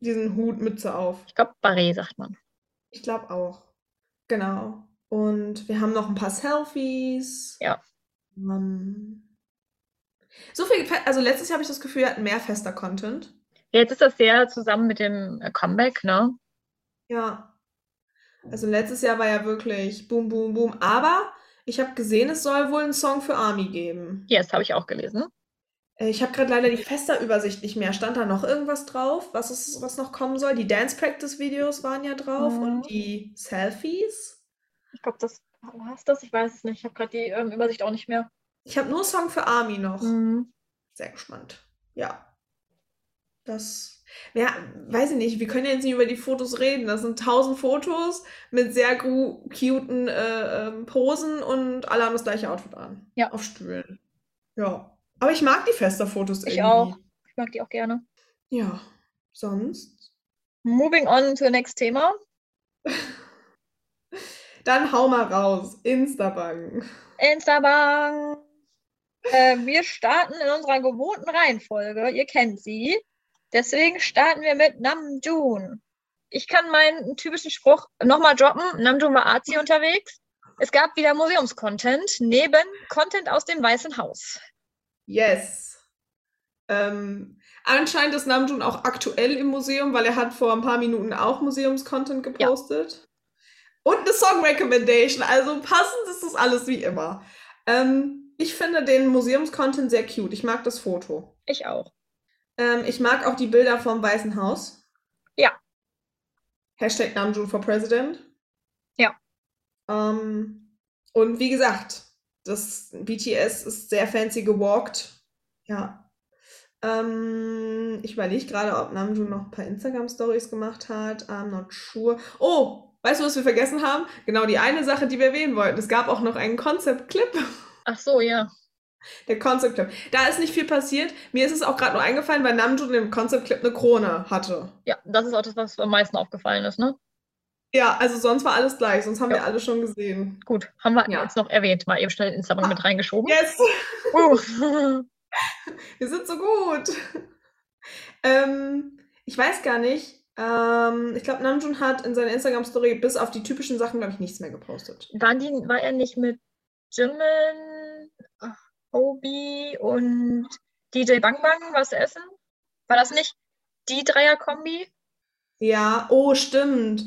diesen Hut Mütze auf. Ich glaube, Barret sagt man. Ich glaube auch. Genau. Und wir haben noch ein paar Selfies. Ja. Ähm, so viel, also letztes Jahr habe ich das Gefühl, wir hatten mehr fester Content. Jetzt ist das sehr zusammen mit dem äh, Comeback, ne? Ja. Also letztes Jahr war ja wirklich boom, boom, boom. Aber Ich habe gesehen, es soll wohl einen Song für Army geben. Yes, habe ich auch gelesen. Äh, Ich habe gerade leider die Fester-Übersicht nicht mehr. Stand da noch irgendwas drauf, was, ist, was noch kommen soll? Die Dance-Practice-Videos waren ja drauf Mhm. und die Selfies. Ich glaube, das war es das. Ich weiß es nicht. Ich habe gerade die ähm, Übersicht auch nicht mehr. Ich habe nur Song für Army noch. Mhm. Sehr gespannt. Ja. Das. Ja, weiß ich nicht. Wir können ja jetzt nicht über die Fotos reden. Das sind tausend Fotos mit sehr cuten äh, ähm, Posen und alle haben das gleiche Outfit an. Ja. Auf Stühlen. Ja. Aber ich mag die Fester-Fotos Ich irgendwie. auch. Ich mag die auch gerne. Ja. Sonst? Moving on to the next Thema. Dann hau mal raus. Instabank. Instabank. Äh, wir starten in unserer gewohnten Reihenfolge. Ihr kennt sie. Deswegen starten wir mit Namjoon. Ich kann meinen typischen Spruch nochmal droppen. Namjoon war Arzi unterwegs. Es gab wieder Museumscontent neben Content aus dem Weißen Haus. Yes. Ähm, anscheinend ist Namjoon auch aktuell im Museum, weil er hat vor ein paar Minuten auch Museumscontent gepostet. Und eine Song Recommendation. Also passend ist das alles wie immer. Ähm, ich finde den Museumscontent sehr cute. Ich mag das Foto. Ich auch. Ähm, ich mag auch die Bilder vom Weißen Haus. Ja. Hashtag Namjoon for President. Ja. Ähm, und wie gesagt, das BTS ist sehr fancy gewalkt. Ja. Ähm, ich überlege gerade, ob Namjoon noch ein paar Instagram-Stories gemacht hat. I'm not sure. Oh, weißt du, was wir vergessen haben? Genau die eine Sache, die wir erwähnen wollten. Es gab auch noch einen Concept-Clip. Ach so, ja. Der Concept Clip. Da ist nicht viel passiert. Mir ist es auch gerade nur eingefallen, weil Namjoon im Concept Clip eine Krone hatte. Ja, das ist auch das, was am meisten aufgefallen ist, ne? Ja, also sonst war alles gleich, sonst haben Ja. wir alle schon gesehen. Gut, haben wir Ja. jetzt noch erwähnt. Mal eben schnell Instagram Ah. mit reingeschoben. Yes! Uh. Wir sind so gut. ähm, ich weiß gar nicht. Ähm, ich glaube, Namjoon hat in seiner Instagram-Story bis auf die typischen Sachen, glaube ich, nichts mehr gepostet. Waren die, war er nicht mit Jimin, Obi und DJ Bang Bang was essen? War das nicht die Dreier-Kombi? Ja, oh, stimmt.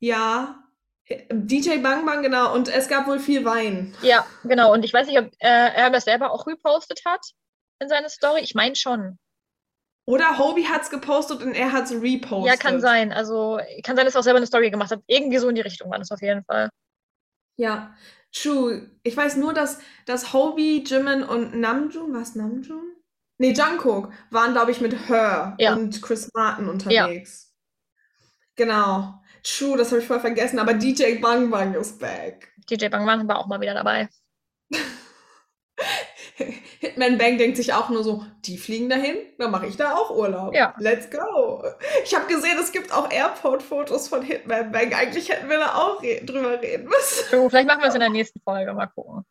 Ja. DJ Bang Bang, genau. Und es gab wohl viel Wein. Ja, genau. Und ich weiß nicht, ob äh, er das selber auch repostet hat in seine Story. Ich meine schon. Oder Hobie hat es gepostet und er hat es repostet. Ja, kann sein. Also kann sein, dass er auch selber eine Story gemacht hat. Irgendwie so in die Richtung war das auf jeden Fall. Ja, true. Ich weiß nur, dass, dass Hobie, Jimin und Namjoon, was Namjoon? Nee, Jungkook waren, glaube ich, mit Her Ja. und Chris Martin unterwegs. Genau. True, das habe ich voll vergessen, aber DJ Bang Bang ist back. DJ Bang Bang war auch mal wieder dabei. Hitman Bang denkt sich auch nur so, die fliegen dahin, dann mache ich da auch Urlaub. Ja. Let's go. Ich habe gesehen, es gibt auch Airport-Fotos von Hitman Bang. Eigentlich hätten wir da auch re drüber reden müssen. So, vielleicht machen wir es in der nächsten Folge. Mal gucken.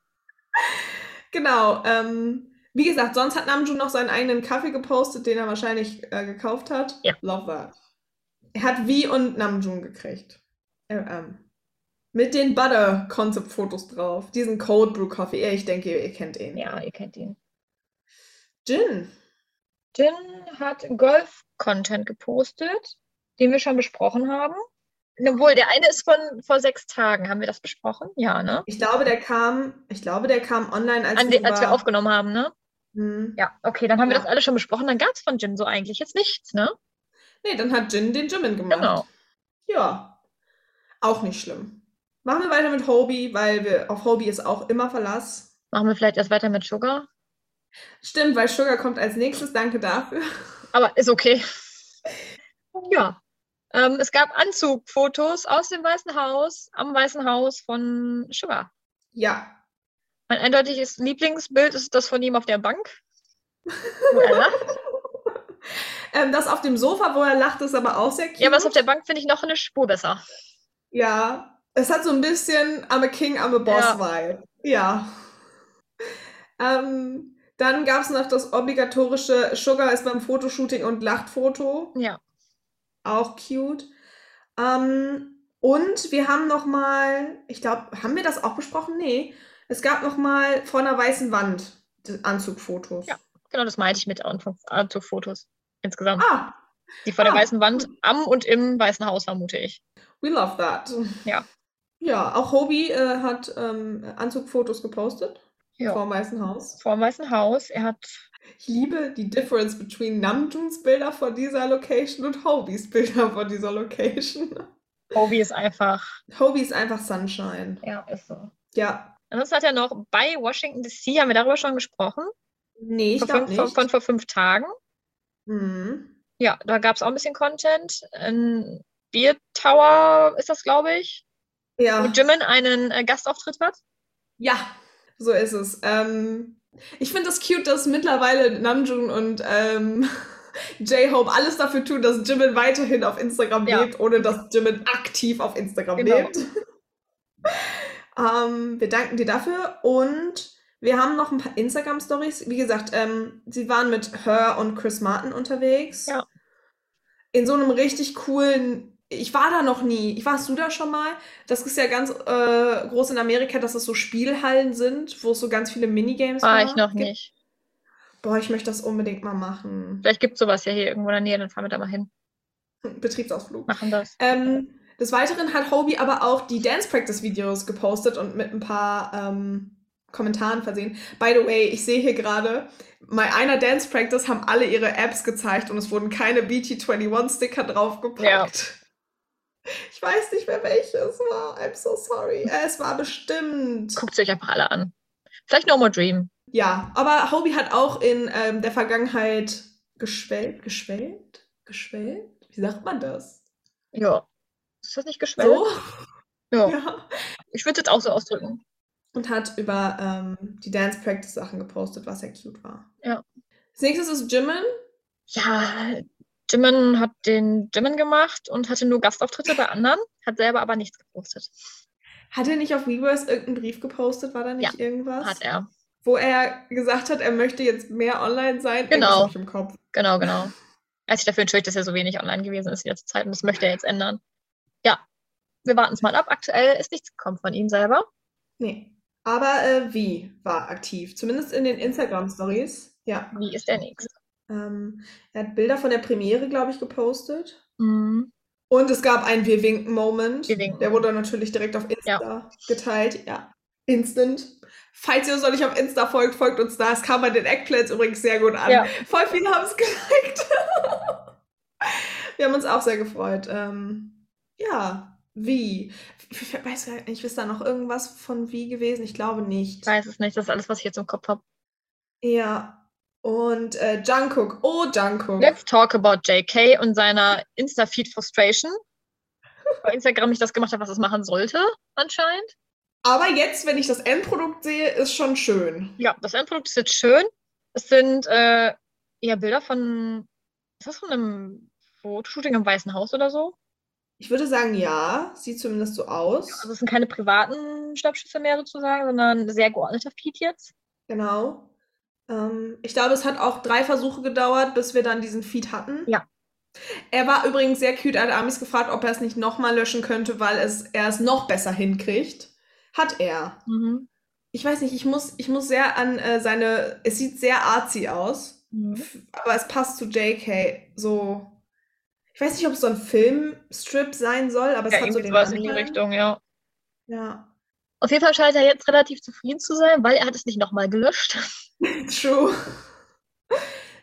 Genau. Ähm, wie gesagt, sonst hat Namjoon noch seinen eigenen Kaffee gepostet, den er wahrscheinlich äh, gekauft hat. Ja. Love that. Er hat Vi und Namjoon gekriegt. Äh, ähm, mit den Butter-Concept-Fotos drauf. Diesen Cold Brew Coffee. Ich denke, ihr, ihr kennt ihn. Ja, ihr kennt ihn. Jin. Jin hat Golf-Content gepostet, den wir schon besprochen haben. Obwohl, der eine ist von vor sechs Tagen. Haben wir das besprochen? Ja, ne? Ich glaube, der kam, ich glaube, der kam online, als, An de, als wir aufgenommen haben, ne? Hm. Ja, okay, dann haben wir Ja. das alle schon besprochen. Dann gab es von Jin so eigentlich jetzt nichts, ne? Nee, dann hat Jin den Jimin gemacht. Genau. Ja. Auch nicht schlimm. Machen wir weiter mit Hobie, weil wir auf Hobie ist auch immer Verlass. Machen wir vielleicht erst weiter mit Sugar. Stimmt, weil Sugar kommt als nächstes. Danke dafür. Aber ist okay. Ja. Ähm, es gab Anzugfotos aus dem Weißen Haus, am Weißen Haus von Sugar. Ja. Mein eindeutiges Lieblingsbild ist das von ihm auf der Bank. Wo er lacht. Ähm, das auf dem Sofa, wo er lacht, ist aber auch sehr cute. Ja, was auf der Bank finde ich noch eine Spur besser. Ja. Es hat so ein bisschen I'm a King, I'm a Boss Vibe. Ja. Ähm, dann gab es noch das obligatorische Sugar ist beim Fotoshooting und Lachtfoto. Ja. Auch cute. Ähm, und wir haben noch mal, ich glaube, haben wir das auch besprochen? Nee. Es gab noch mal vor einer weißen Wand Anzugfotos. Ja. Genau, das meinte ich mit Anzugfotos. Insgesamt. Ah, Die vor der ah. weißen Wand am und im Weißen Haus, vermute ich. we love that. Ja. Ja, auch Hobie äh, hat ähm, Anzugfotos gepostet Ja. vor dem Weißen Haus. Vor dem Weißen Haus. Er hat Ich liebe die Difference between Namjoons Bilder von dieser Location und Hobies Bilder von dieser Location. Hobie ist einfach. Hobie ist einfach Sunshine. Ja, ist so. Ja. Ansonsten hat er noch bei Washington DC, haben wir darüber schon gesprochen, Nee, ich vor glaube fünf, von, nicht. von vor fünf Tagen. Mhm. Ja, da gab es auch ein bisschen Content. Ein Beer Tower ist das, glaube ich, Ja. wo Jimin einen äh, Gastauftritt hat. Ja, so ist es. Ähm, ich finde es das cute, dass mittlerweile Namjoon und ähm, J-Hope alles dafür tun, dass Jimin weiterhin auf Instagram Ja. lebt, ohne dass Jimin aktiv auf Instagram Genau. lebt. ähm, wir danken dir dafür und wir haben noch ein paar Instagram-Stories. Wie gesagt, ähm, sie waren mit Her und Chris Martin unterwegs. Ja. In so einem richtig coolen. Ich war da noch nie. Ich warst du da schon mal? Das ist ja ganz äh, groß in Amerika, dass es so Spielhallen sind, wo es so ganz viele Minigames War war- ich noch gibt. nicht. Boah, ich möchte das unbedingt mal machen. Vielleicht gibt es sowas ja hier irgendwo in der Nähe, dann fahren wir da mal hin. Betriebsausflug. Machen das. Ähm, des Weiteren hat Hobie aber auch die Dance Practice Videos gepostet und mit ein paar ähm, Kommentaren versehen. By the way, ich sehe hier gerade, bei einer Dance Practice haben alle ihre Apps gezeigt und es wurden keine BT21 Sticker draufgepackt. Ich weiß nicht mehr welches war. I'm so sorry. Äh, Es war bestimmt. Guckt sie euch einfach alle an. Vielleicht No More Dream. Ja, aber Hobie hat auch in ähm, der Vergangenheit geschwellt. Geschwellt? Geschwellt? Wie sagt man das? Ja. Ist das nicht geschwellt? So? Ja. Ja. Ich würde es jetzt auch so ausdrücken. Und hat über ähm, die Dance Practice Sachen gepostet, was sehr cute war. Ja. Als nächstes ist Jimin. Ja, Jimin hat den Jimin gemacht und hatte nur Gastauftritte bei anderen, hat selber aber nichts gepostet. Hat er nicht auf Weverse irgendeinen Brief gepostet? War da nicht Ja, irgendwas? Hat er. Wo er gesagt hat, er möchte jetzt mehr online sein? Genau. Im Kopf. Genau, genau. Er hat sich dafür entschuldigt, dass er so wenig online gewesen ist in letzter Zeit und das möchte er jetzt ändern. Ja, wir warten es mal ab. Aktuell ist nichts gekommen von ihm selber. Nee. Aber äh, wie war aktiv? Zumindest in den Instagram-Stories. Ja. Wie ist der nächste? Ähm, er hat Bilder von der Premiere, glaube ich, gepostet. Mhm. Und es gab einen Wir winken-Moment. Winken. Der wurde natürlich direkt auf Insta geteilt. Ja, instant. Falls ihr uns noch nicht auf Insta folgt, folgt uns da. Es kam bei den Eggplants übrigens sehr gut an. Ja. Voll viele haben es geliked. Wir haben uns auch sehr gefreut. Ähm, ja, wie? Ich weiß gar nicht, ist da noch irgendwas von wie gewesen? Ich glaube nicht. Ich weiß es nicht, das ist alles, was ich jetzt im Kopf habe. Ja. Und äh, Jungkook. Oh, Jungkook. Let's talk about JK und seiner Insta-Feed Frustration. Weil Instagram nicht das gemacht hat, was es machen sollte, anscheinend. Aber jetzt, wenn ich das Endprodukt sehe, ist schon schön. Ja, das Endprodukt ist jetzt schön. Es sind äh, eher Bilder von, ist das von einem Fotoshooting im Weißen Haus oder so? Ich würde sagen, ja. Sieht zumindest so aus. Also es sind keine privaten Schnappschüsse mehr sozusagen, sondern ein sehr geordneter Feed jetzt. Genau. Ähm, ich glaube, es hat auch drei Versuche gedauert, bis wir dann diesen Feed hatten. Ja. Er war übrigens sehr cute. Hat Amis gefragt, ob er es nicht nochmal löschen könnte, weil es, er es noch besser hinkriegt. Hat er. Mhm. Ich weiß nicht, ich muss, ich muss sehr an äh, seine. Es sieht sehr artsy aus, Mhm. aber es passt zu JK. So. Ich weiß nicht, ob es so ein Filmstrip sein soll, aber es Ja, hat so den sowas in die. Richtung, ja. Ja. Auf jeden Fall scheint er jetzt relativ zufrieden zu sein, weil er hat es nicht nochmal gelöscht. True.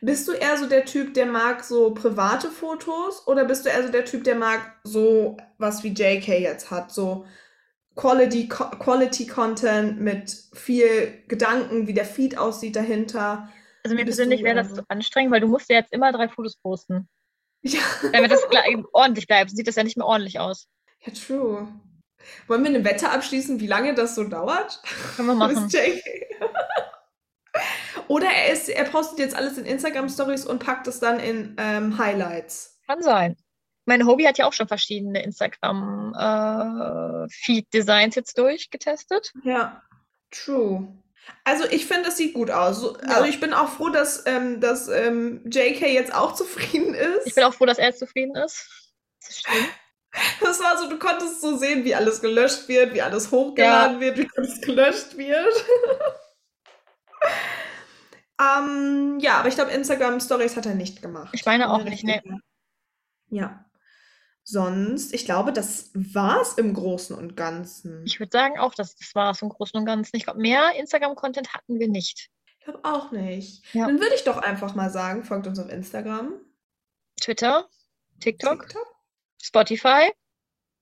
Bist du eher so der Typ, der mag so private Fotos oder bist du eher so der Typ, der mag so was wie JK jetzt hat, so Quality, Quality Content mit viel Gedanken, wie der Feed aussieht dahinter? Also mir bist persönlich wäre das so? zu anstrengend, weil du musst ja jetzt immer drei Fotos posten. Ja, Damit das gleich ordentlich bleibt, sieht das ja nicht mehr ordentlich aus. ja, true. Wollen wir eine Wette abschließen, wie lange das so dauert? Können wir machen. Oder er, ist, er postet jetzt alles in Instagram-Stories und packt es dann in ähm, Highlights. Kann sein. Mein Hobby hat ja auch schon verschiedene Instagram-Feed-Designs jetzt durchgetestet. Ja, true. Also ich finde, es sieht gut aus. So- Ja. Also ich bin auch froh, dass, ähm, dass ähm, JK jetzt auch zufrieden ist. Ich bin auch froh, dass er zufrieden ist. Das schön. Das war so, du konntest so sehen, wie alles gelöscht wird, wie alles hochgeladen wird, wie alles gelöscht wird. ähm, ja, aber ich glaube, Instagram Stories hat er nicht gemacht. Ich meine auch nicht, sicher. Ja. Sonst, ich glaube, das war's im Großen und Ganzen. Ich würde sagen auch, dass das war es im Großen und Ganzen. Ich glaube, mehr Instagram-Content hatten wir nicht. Ich glaube auch nicht. Ja. Dann würde ich doch einfach mal sagen, folgt uns auf Instagram, Twitter, TikTok, TikTok. Spotify,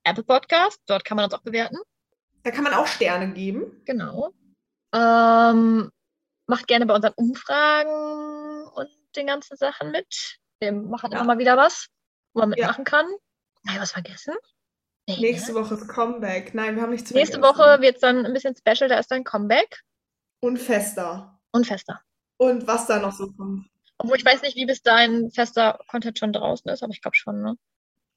Apple Podcast. Dort kann man uns auch bewerten. Da kann man auch Sterne geben. Genau. Ähm, macht gerne bei unseren Umfragen und den ganzen Sachen mit. Wir machen Ja. immer mal wieder was, wo man Ja. mitmachen kann. Habe ich was vergessen? Nee, Nächste ne? Woche ist Comeback. Nein, wir haben nichts Nächste vergessen. Woche wird es dann ein bisschen special. Da ist dann Comeback Und fester. und fester. Und was da noch so kommt. Obwohl ich weiß nicht, wie bis dahin fester Content schon draußen ist, aber ich glaube schon, ne?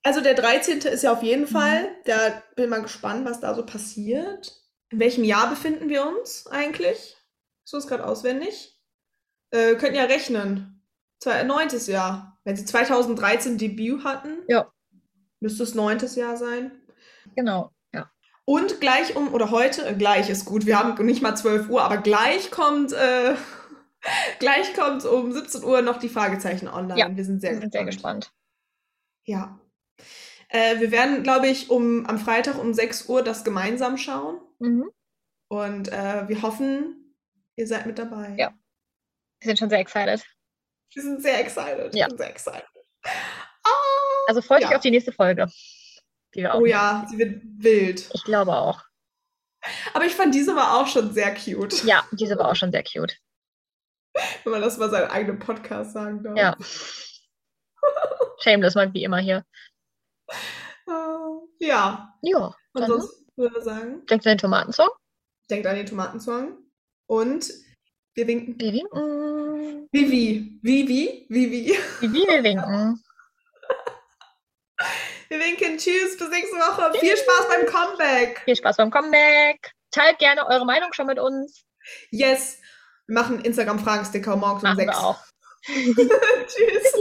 Also der 13. ist ja auf jeden Mhm. Fall. Da bin mal gespannt, was da so passiert. In welchem Jahr befinden wir uns eigentlich? So ist gerade auswendig. Äh, könnten ja rechnen. Zwei, neuntes Jahr. Wenn sie 2013 Debüt hatten, Ja. Müsste es neuntes Jahr sein. Genau, ja. Und gleich um, oder heute, äh, gleich ist gut, wir haben nicht mal 12 Uhr, aber gleich kommt, äh, gleich kommt um 17 Uhr noch die Fragezeichen online. Ja, wir sind sehr Wir sind sehr gespannt. gespannt. Ja. Äh, wir werden, glaube ich, um, am Freitag um 6 Uhr das gemeinsam schauen. Mhm. Und äh, wir hoffen, ihr seid mit dabei. Ja. Wir sind schon sehr excited. Wir sind sehr excited. Ja. Ich bin sehr excited. Also freut Ja. euch auf die nächste Folge. Die Oh ja, sie wird wild. Ich glaube auch. Aber ich fand diese war auch schon sehr cute, Ja, diese war auch schon sehr cute. wenn man das mal seinen eigenen Podcast sagen darf. Ja. Shameless mal wie immer hier. Äh, ja. Ja, Und sonst würde ich sagen, denkt an den Tomatensong. denkt an den Tomatensong. Und wir winken. Wir winken. Vivi. Vivi. Vivi. Wie wir winken. Wir winken. Tschüss. Bis nächste Woche. Viel Spaß beim Comeback. Viel Spaß beim Comeback. Teilt gerne eure Meinung schon mit uns. Yes. Wir machen Instagram-Fragensticker morgens um Machen wir 6. auch. Tschüss.